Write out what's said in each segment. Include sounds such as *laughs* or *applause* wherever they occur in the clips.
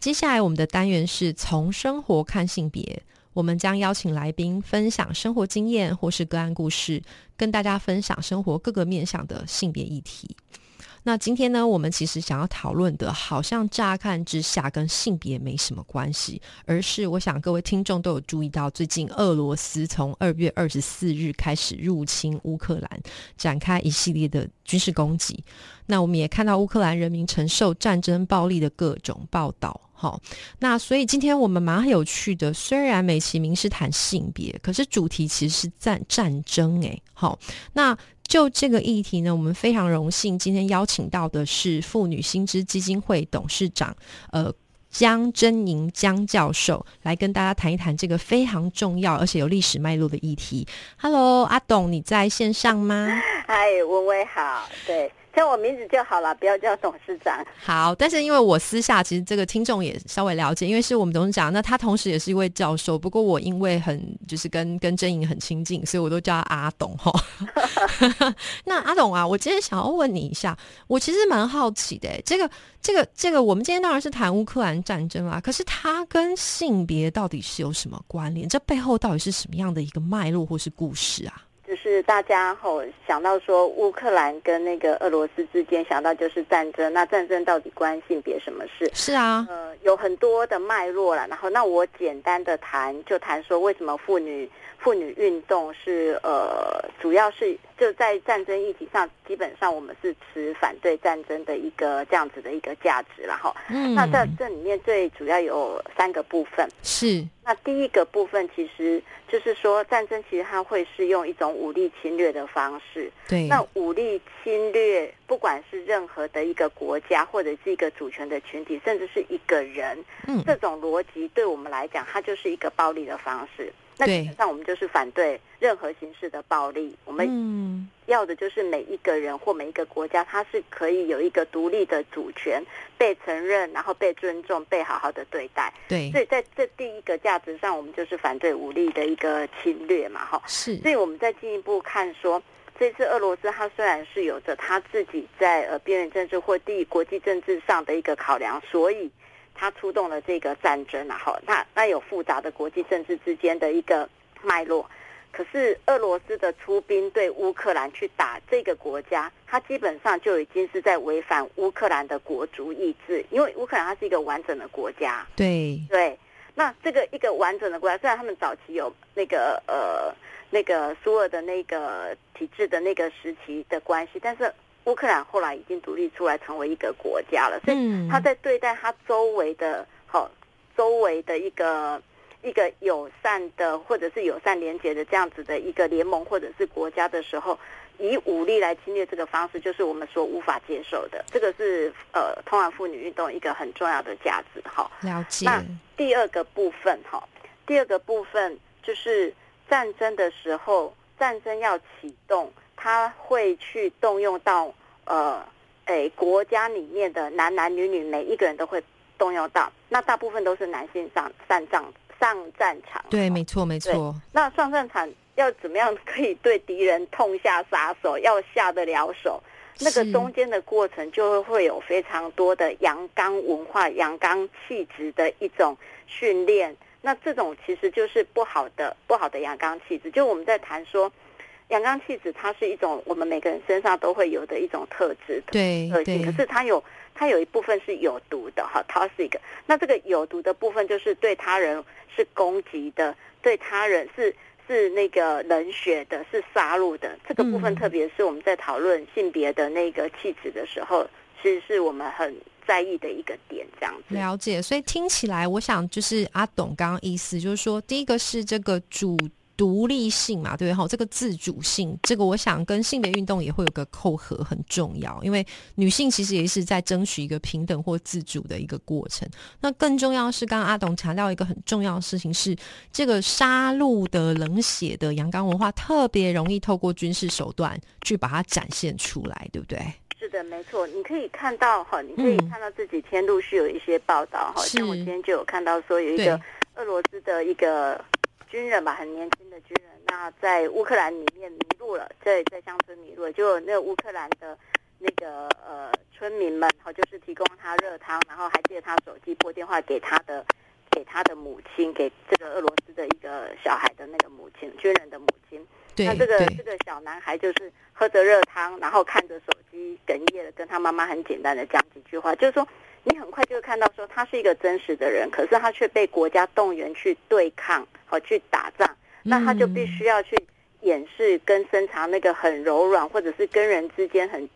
接下来我们的单元是从生活看性别，我们将邀请来宾分享生活经验或是个案故事，跟大家分享生活各个面向的性别议题。那今天呢，我们其实想要讨论的，好像乍看之下跟性别没什么关系，而是我想各位听众都有注意到，最近俄罗斯从二月二十四日开始入侵乌克兰，展开一系列的军事攻击。那我们也看到乌克兰人民承受战争暴力的各种报道。好，那所以今天我们蛮有趣的，虽然美其名是谈性别，可是主题其实是战战争。诶。好，那。就这个议题呢，我们非常荣幸今天邀请到的是妇女新知基金会董事长，呃，江真莹江教授来跟大家谈一谈这个非常重要而且有历史脉络的议题。Hello，阿董，你在线上吗？嗨，文威好，对。叫我名字就好了，不要叫董事长。好，但是因为我私下其实这个听众也稍微了解，因为是我们董事长，那他同时也是一位教授。不过我因为很就是跟跟真颖很亲近，所以我都叫他阿董哈。*laughs* 那阿董啊，我今天想要问你一下，我其实蛮好奇的，这个这个这个，我们今天当然是谈乌克兰战争啦，可是它跟性别到底是有什么关联？这背后到底是什么样的一个脉络或是故事啊？就是大家吼想到说乌克兰跟那个俄罗斯之间想到就是战争，那战争到底关性别什么事？是啊，呃，有很多的脉络了。然后那我简单的谈，就谈说为什么妇女妇女运动是呃，主要是就在战争议题上，基本上我们是持反对战争的一个这样子的一个价值了哈。嗯，那在这里面最主要有三个部分是。那第一个部分其实就是说，战争其实它会是用一种武力侵略的方式。对。那武力侵略，不管是任何的一个国家，或者是一个主权的群体，甚至是一个人，嗯，这种逻辑对我们来讲，它就是一个暴力的方式。那基本上我们就是反对任何形式的暴力。我们要的就是每一个人或每一个国家，它是可以有一个独立的主权，被承认，然后被尊重，被好好的对待。对，所以在这第一个价值上，我们就是反对武力的一个侵略嘛，哈。是。所以我们再进一步看说，这次俄罗斯它虽然是有着它自己在呃边缘政治或地国际政治上的一个考量，所以。他出动了这个战争啊，哈，那那有复杂的国际政治之间的一个脉络。可是俄罗斯的出兵对乌克兰去打这个国家，它基本上就已经是在违反乌克兰的国族意志，因为乌克兰它是一个完整的国家。对对，那这个一个完整的国家，虽然他们早期有那个呃那个苏俄的那个体制的那个时期的关系，但是。乌克兰后来已经独立出来，成为一个国家了，所以他在对待他周围的，好周围的一个一个友善的或者是友善连结的这样子的一个联盟或者是国家的时候，以武力来侵略这个方式，就是我们所无法接受的。这个是呃，通往妇女运动一个很重要的价值。哈，了解。那第二个部分，哈，第二个部分就是战争的时候，战争要启动。他会去动用到呃，诶，国家里面的男男女女每一个人都会动用到，那大部分都是男性上上战上战场。对，没错，没错。那上战场要怎么样可以对敌人痛下杀手，要下得了手？那个中间的过程就会有非常多的阳刚文化、阳刚气质的一种训练。那这种其实就是不好的、不好的阳刚气质。就我们在谈说。阳刚气质，它是一种我们每个人身上都会有的一种特质的特性。可是它有它有一部分是有毒的哈，它是一个。那这个有毒的部分就是对他人是攻击的，对他人是是那个冷血的，是杀戮的。这个部分，特别是我们在讨论性别的那个气质的时候，其实是我们很在意的一个点。这样子了解，所以听起来，我想就是阿董刚刚意思就是说，第一个是这个主。独立性嘛，对哈，这个自主性，这个我想跟性别运动也会有个扣合，很重要。因为女性其实也是在争取一个平等或自主的一个过程。那更重要是，刚刚阿董强调一个很重要的事情是，这个杀戮的冷血的阳刚文化，特别容易透过军事手段去把它展现出来，对不对？是的，没错。你可以看到哈，你可以看到这几天陆续有一些报道哈，像我今天就有看到说有一个俄罗斯的一个。军人吧，很年轻的军人，那在乌克兰里面迷路了，在在乡村迷路了，就那个乌克兰的那个呃村民们，好，就是提供他热汤，然后还借他手机拨电话给他的给他的母亲，给这个俄罗斯的一个小孩的那个母亲，军人的母亲。那这个这个小男孩就是喝着热汤，然后看着手机，哽咽的跟他妈妈很简单的讲几句话，就是说。你很快就会看到，说他是一个真实的人，可是他却被国家动员去对抗和去打仗，那他就必须要去掩饰跟深藏那个很柔软，或者是跟人之间很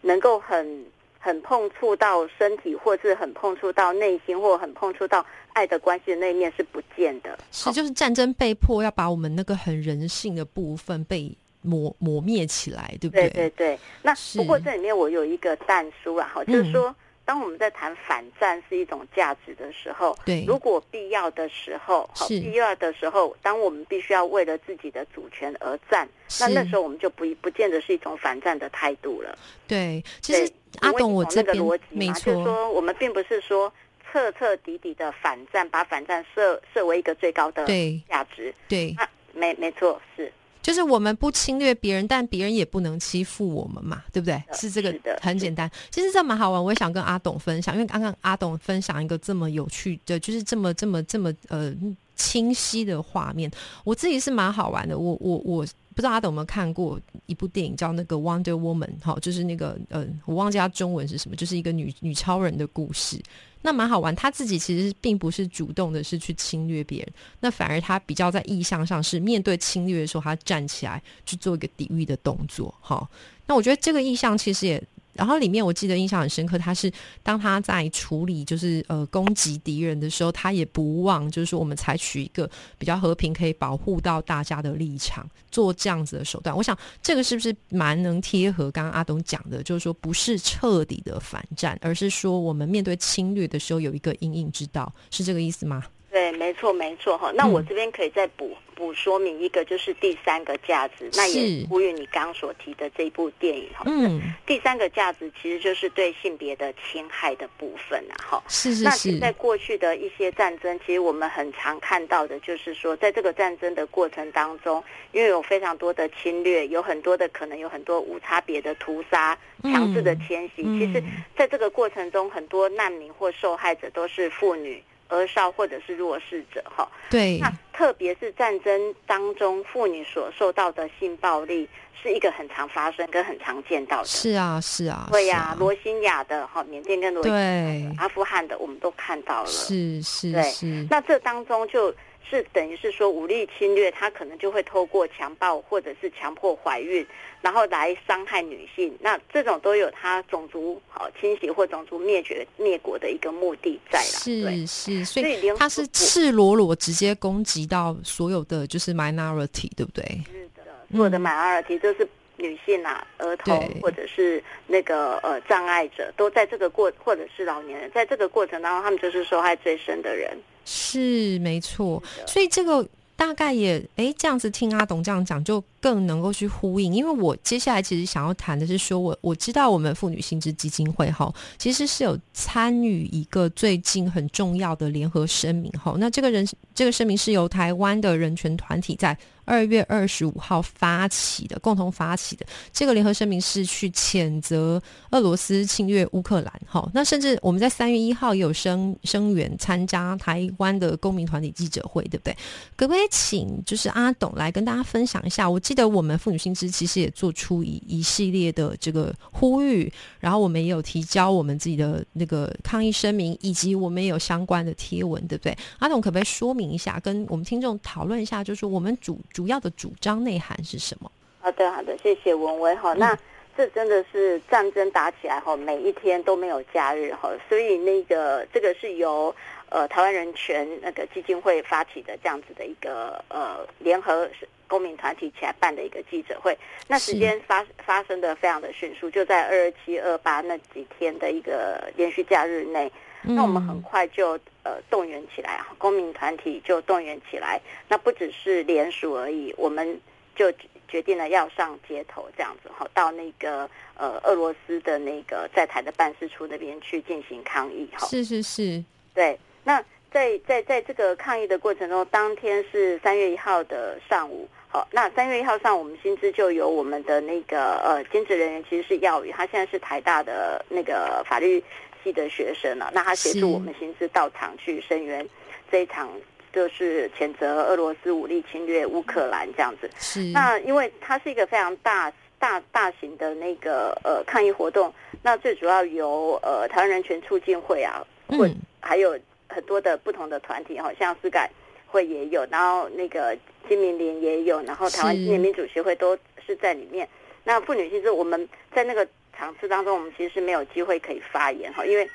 能够很很碰触到身体，或是很碰触到内心，或很碰触到爱的关系的那一面是不见的。是，就是战争被迫要把我们那个很人性的部分被磨磨灭起来，对不对？对对对。那不过这里面我有一个淡书啊，哈，就是说。当我们在谈反战是一种价值的时候，对，如果必要的时候，好，必要的时候，当我们必须要为了自己的主权而战，那那时候我们就不不见得是一种反战的态度了。对，其实阿董，我这个逻辑没错，就是说我们并不是说彻彻底底的反战，把反战设设为一个最高的价值。对，啊，没没错，是。就是我们不侵略别人，但别人也不能欺负我们嘛，对不对？是这个很简单。其实这蛮好玩，我也想跟阿董分享，因为刚刚阿董分享一个这么有趣的，就是这么这么这么呃清晰的画面，我自己是蛮好玩的。我我我不知道阿德有没有看过一部电影叫那个《Wonder Woman》哈，就是那个呃，我忘记它中文是什么，就是一个女女超人的故事。那蛮好玩，他自己其实并不是主动的，是去侵略别人，那反而他比较在意向上是面对侵略的时候，他站起来去做一个抵御的动作。哈，那我觉得这个意向其实也。然后里面我记得印象很深刻，他是当他在处理就是呃攻击敌人的时候，他也不忘就是说我们采取一个比较和平可以保护到大家的立场，做这样子的手段。我想这个是不是蛮能贴合刚刚阿东讲的，就是说不是彻底的反战，而是说我们面对侵略的时候有一个阴影之道，是这个意思吗？对，没错，没错哈。那我这边可以再补补说明一个，就是第三个价值，那也呼吁你刚所提的这一部电影哈。嗯，第三个价值其实就是对性别的侵害的部分啊，哈。是是是。那在过去的一些战争，其实我们很常看到的就是说，在这个战争的过程当中，因为有非常多的侵略，有很多的可能有很多无差别的屠杀、强制的迁徙。其实，在这个过程中，很多难民或受害者都是妇女。儿少或者是弱势者，哈，对，那特别是战争当中妇女所受到的性暴力，是一个很常发生跟很常见到的。是啊，是啊，对呀，罗兴亚的哈，缅甸跟罗对阿富汗的，我们都看到了。是是是，那这当中就。是等于是说武力侵略，他可能就会透过强暴或者是强迫怀孕，然后来伤害女性。那这种都有他种族好侵袭或种族灭绝灭国的一个目的在了。是是，所以他是赤裸裸直接攻击到所有的就是 minority，对不对？是的，所有的 minority 就是女性啊、儿童或者是那个呃障碍者，都在这个过或者是老年人，在这个过程当中，他们就是受害最深的人。是没错，所以这个大概也哎，这样子听阿董这样讲，就更能够去呼应。因为我接下来其实想要谈的是，说我我知道我们妇女薪资基金会哈，其实是有参与一个最近很重要的联合声明哈。那这个人这个声明是由台湾的人权团体在。二月二十五号发起的，共同发起的这个联合声明是去谴责俄罗斯侵略乌克兰。哈，那甚至我们在三月一号也有声声援参加台湾的公民团体记者会，对不对？可不可以请就是阿董来跟大家分享一下？我记得我们妇女新知其实也做出一一系列的这个呼吁，然后我们也有提交我们自己的那个抗议声明，以及我们也有相关的贴文，对不对？阿董可不可以说明一下，跟我们听众讨论一下，就是我们主主要的主张内涵是什么？好的，好的，谢谢文威哈。那这真的是战争打起来哈，每一天都没有假日哈，所以那个这个是由呃台湾人权那个基金会发起的这样子的一个呃联合公民团体起来办的一个记者会，那时间发发生的非常的迅速，就在二二七二八那几天的一个连续假日内，那我们很快就呃动员起来，公民团体就动员起来，那不只是联署而已，我们就。决定了要上街头，这样子哈，到那个呃俄罗斯的那个在台的办事处那边去进行抗议哈。是是是，对。那在在在这个抗议的过程中，当天是三月一号的上午，好，那三月一号上午，我们薪资就有我们的那个呃兼职人员，其实是耀宇，他现在是台大的那个法律系的学生了，那他协助我们薪资到场去声援这一场。就是谴责俄罗斯武力侵略乌克兰这样子。是。那因为它是一个非常大大大型的那个呃抗议活动，那最主要由呃台湾人权促进会啊，嗯还有很多的不同的团体，好像是改会也有，然后那个金明联也有，然后台湾青年民主协会都是在里面。那妇女其实我们在那个场次当中，我们其实是没有机会可以发言哈，因为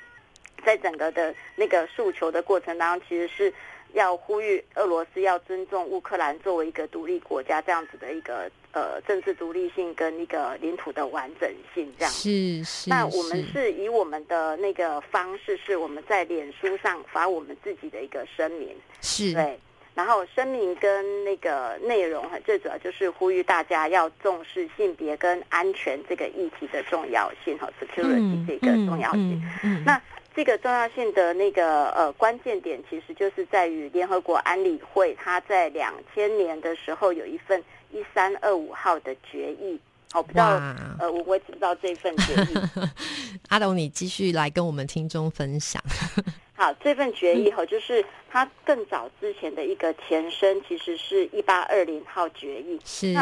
在整个的那个诉求的过程当中，其实是。要呼吁俄罗斯要尊重乌克兰作为一个独立国家这样子的一个呃政治独立性跟一个领土的完整性这样是是。那我们是以我们的那个方式，是我们在脸书上发我们自己的一个声明，是对。然后声明跟那个内容哈，最主要就是呼吁大家要重视性别跟安全这个议题的重要性哈，security 这个重要性。那这个重要性的那个呃关键点，其实就是在于联合国安理会，它在两千年的时候有一份一三二五号的决议。好，不知道呃，我我知道这份决议。*laughs* 阿东，你继续来跟我们听众分享。*laughs* 好，这份决议哈，就是它更早之前的一个前身，其实是一八二零号决议。是，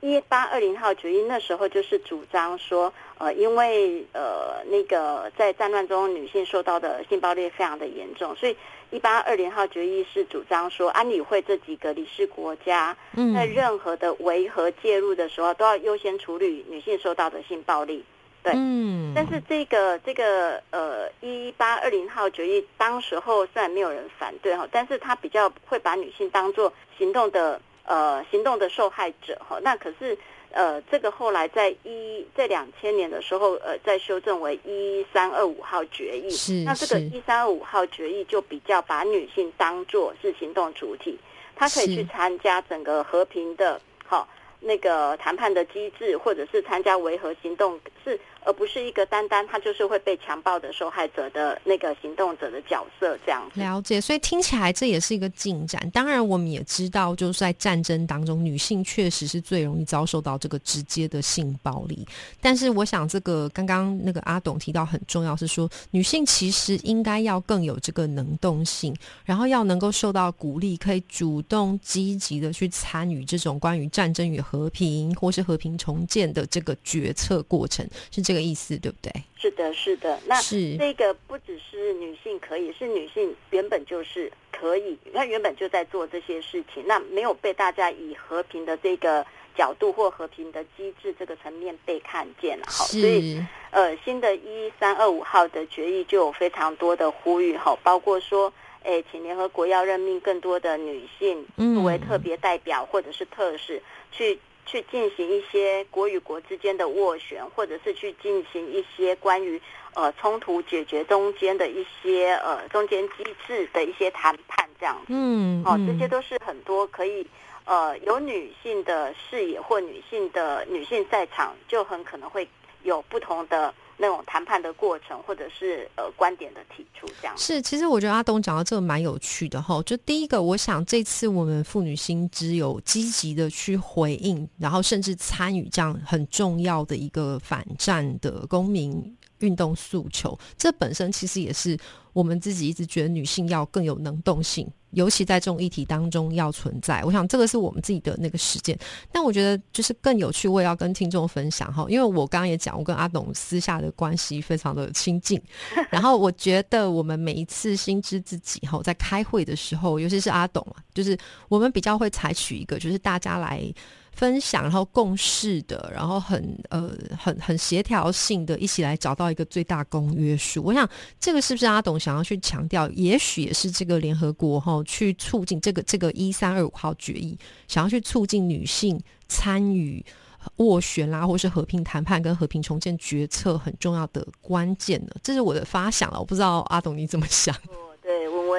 一八二零号决议那时候就是主张说，呃，因为呃那个在战乱中女性受到的性暴力非常的严重，所以一八二零号决议是主张说，安理会这几个理事国家在任何的维和介入的时候，都要优先处理女性受到的性暴力。对，嗯，但是这个这个呃一八二零号决议，当时候虽然没有人反对哈，但是他比较会把女性当做行动的呃行动的受害者哈。那可是呃这个后来在一在两千年的时候呃再修正为一三二五号决议，是那这个一三二五号决议就比较把女性当做是行动主体，她可以去参加整个和平的好。那个谈判的机制，或者是参加维和行动，是而不是一个单单他就是会被强暴的受害者的那个行动者的角色这样。了解，所以听起来这也是一个进展。当然，我们也知道，就是在战争当中，女性确实是最容易遭受到这个直接的性暴力。但是，我想这个刚刚那个阿董提到很重要，是说女性其实应该要更有这个能动性，然后要能够受到鼓励，可以主动积极的去参与这种关于战争与。和平或是和平重建的这个决策过程是这个意思，对不对？是的，是的。那是这个不只是女性可以，是女性原本就是可以，她原本就在做这些事情。那没有被大家以和平的这个角度或和平的机制这个层面被看见了。好，所以呃，新的一三二五号的决议就有非常多的呼吁，哈，包括说。哎，请联合国要任命更多的女性作为特别代表或者是特使，去去进行一些国与国之间的斡旋，或者是去进行一些关于呃冲突解决中间的一些呃中间机制的一些谈判，这样子。嗯，哦，这些都是很多可以呃有女性的视野或女性的女性在场，就很可能会有不同的。那种谈判的过程，或者是呃观点的提出，这样是。其实我觉得阿东讲到这个蛮有趣的哈。就第一个，我想这次我们妇女新知有积极的去回应，然后甚至参与这样很重要的一个反战的公民运动诉求，这本身其实也是我们自己一直觉得女性要更有能动性，尤其在这种议题当中要存在。我想这个是我们自己的那个实践。但我觉得就是更有趣，我也要跟听众分享哈，因为我刚刚也讲，我跟阿董私下的关系非常的亲近。*laughs* 然后我觉得我们每一次心知自己哈，在开会的时候，尤其是阿董啊，就是我们比较会采取一个，就是大家来。分享，然后共事的，然后很呃很很协调性的，一起来找到一个最大公约数。我想这个是不是阿董想要去强调？也许也是这个联合国哈去促进这个这个一三二五号决议，想要去促进女性参与斡旋啦，或是和平谈判跟和平重建决策很重要的关键呢？这是我的发想了，我不知道阿董你怎么想？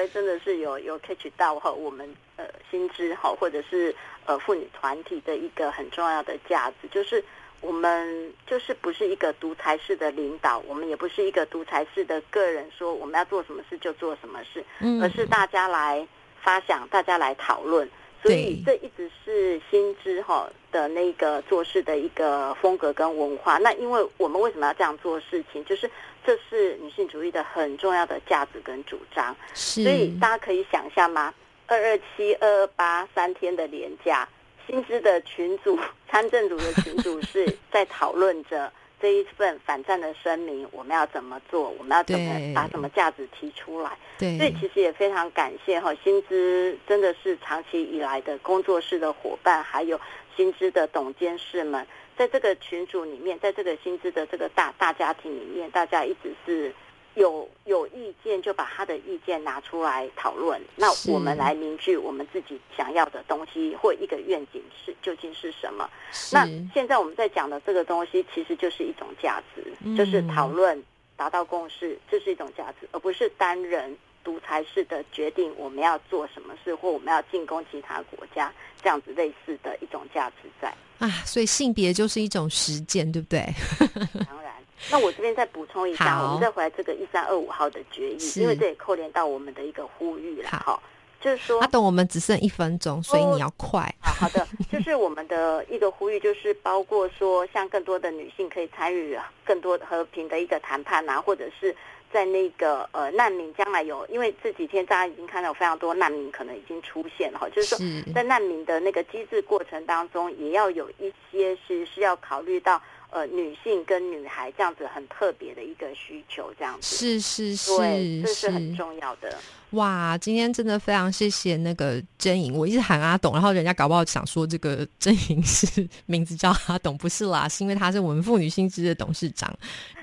真的是有有 catch 到哈，我们呃薪资哈，或者是呃妇女团体的一个很重要的价值，就是我们就是不是一个独裁式的领导，我们也不是一个独裁式的个人说我们要做什么事就做什么事，而是大家来发想，大家来讨论。所以这一直是新知哈的那个做事的一个风格跟文化。那因为我们为什么要这样做事情？就是这是女性主义的很重要的价值跟主张。所以大家可以想象吗？二二七、二二八三天的连假，新知的群组、参政组的群组是在讨论着。这一份反战的声明，我们要怎么做？我们要怎么把什么价值提出来？对，所以其实也非常感谢哈，薪资真的是长期以来的工作室的伙伴，还有薪资的董监事们，在这个群组里面，在这个薪资的这个大大家庭里面，大家一直是。有有意见就把他的意见拿出来讨论，那我们来凝聚我们自己想要的东西或一个愿景是究竟是什么？那现在我们在讲的这个东西其实就是一种价值，就是讨论达到共识，这是一种价值，而不是单人独裁式的决定我们要做什么事或我们要进攻其他国家这样子类似的一种价值在啊。所以性别就是一种实践，对不对？当然。那我这边再补充一下，我们再回来这个一三二五号的决议，因为这也扣连到我们的一个呼吁了哈，就是说，阿董，我们只剩一分钟，所以你要快。好的，就是我们的一个呼吁，就是包括说，像更多的女性可以参与更多和平的一个谈判啊，或者是在那个呃难民将来有，因为这几天大家已经看到非常多难民可能已经出现了哈，就是说在难民的那个机制过程当中，也要有一些是是要考虑到。呃，女性跟女孩这样子很特别的一个需求，这样子是是是，对，这是很重要的。哇，今天真的非常谢谢那个真莹，我一直喊阿董，然后人家搞不好想说这个 *laughs* 真莹是名字叫阿董，不是啦，是因为他是我们妇女新知的董事长。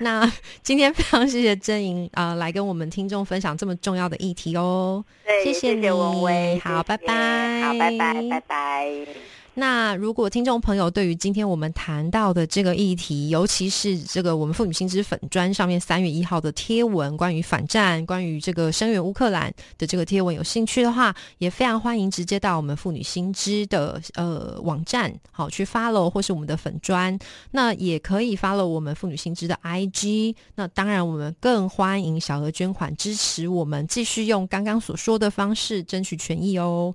那 *laughs* 今天非常谢谢真莹啊，来跟我们听众分享这么重要的议题哦。谢谢你，好，拜拜，好，拜拜，拜拜。那如果听众朋友对于今天我们谈到的这个议题，尤其是这个我们妇女新知粉砖上面三月一号的贴文，关于反战、关于这个声援乌克兰的这个贴文，有兴趣的话，也非常欢迎直接到我们妇女新知的呃网站，好去 follow 或是我们的粉砖，那也可以 follow 我们妇女新知的 IG。那当然，我们更欢迎小额捐款支持我们，继续用刚刚所说的方式争取权益哦。